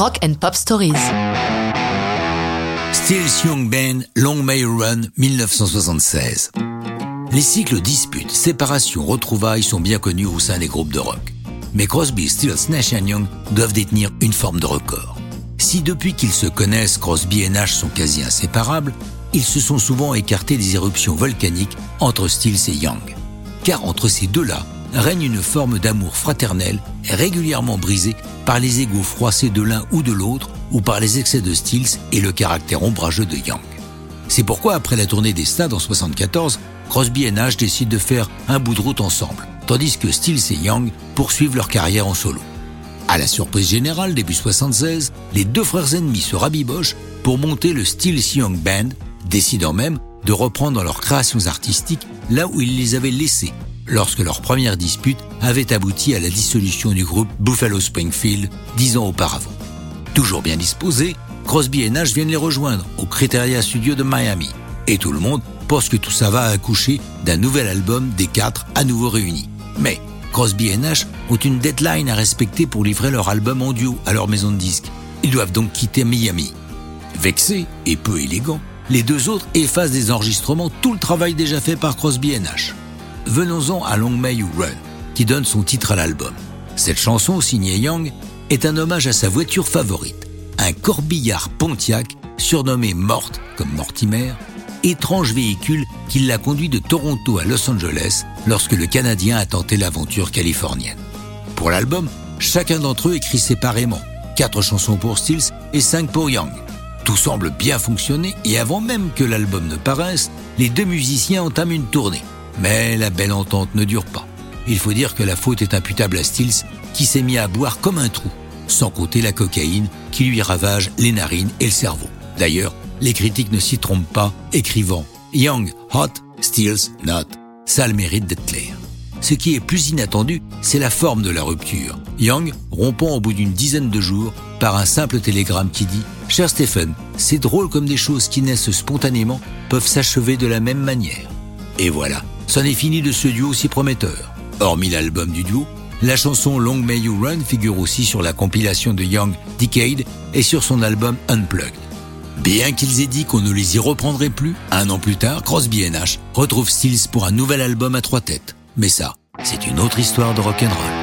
Rock and Pop Stories. Stills Young Band, Long May Run, 1976. Les cycles disputes, séparations, retrouvailles sont bien connus au sein des groupes de rock. Mais Crosby, Stills, Nash Young doivent détenir une forme de record. Si depuis qu'ils se connaissent, Crosby et Nash sont quasi inséparables, ils se sont souvent écartés des éruptions volcaniques entre Stills et Young. Car entre ces deux-là règne une forme d'amour fraternel régulièrement brisée par les égaux froissés de l'un ou de l'autre ou par les excès de Stills et le caractère ombrageux de Young. C'est pourquoi après la tournée des stades en 74, Crosby et Nash décident de faire un bout de route ensemble, tandis que Stills et Young poursuivent leur carrière en solo. À la surprise générale, début 76, les deux frères ennemis se rabibochent pour monter le Stills Young Band, décidant même de reprendre leurs créations artistiques là où ils les avaient laissées, lorsque leur première dispute avait abouti à la dissolution du groupe Buffalo Springfield dix ans auparavant. Toujours bien disposés, Crosby et Nash viennent les rejoindre au Criteria Studio de Miami. Et tout le monde pense que tout ça va accoucher d'un nouvel album des quatre à nouveau réunis. Mais Crosby et Nash ont une deadline à respecter pour livrer leur album en duo à leur maison de disques. Ils doivent donc quitter Miami. Vexés et peu élégants, les deux autres effacent des enregistrements tout le travail déjà fait par Crosby et Nash. Venons-en à Long May You Run, qui donne son titre à l'album. Cette chanson, signée Young, est un hommage à sa voiture favorite, un corbillard Pontiac surnommé Morte, comme Mortimer, étrange véhicule qui l'a conduit de Toronto à Los Angeles lorsque le Canadien a tenté l'aventure californienne. Pour l'album, chacun d'entre eux écrit séparément, quatre chansons pour Stills et cinq pour Young. Tout semble bien fonctionner et avant même que l'album ne paraisse, les deux musiciens entament une tournée. Mais la belle entente ne dure pas. Il faut dire que la faute est imputable à Stills qui s'est mis à boire comme un trou, sans compter la cocaïne qui lui ravage les narines et le cerveau. D'ailleurs, les critiques ne s'y trompent pas, écrivant Young, hot, Stills, not. Ça a le mérite d'être clair. Ce qui est plus inattendu, c'est la forme de la rupture. Young rompant au bout d'une dizaine de jours par un simple télégramme qui dit Cher Stephen, c'est drôle comme des choses qui naissent spontanément peuvent s'achever de la même manière. Et voilà, c'en est fini de ce duo si prometteur. Hormis l'album du duo, la chanson Long May You Run figure aussi sur la compilation de Young Decade et sur son album Unplugged. Bien qu'ils aient dit qu'on ne les y reprendrait plus, un an plus tard, Crosby Nash retrouvent Stills pour un nouvel album à trois têtes. Mais ça, c'est une autre histoire de rock'n'roll.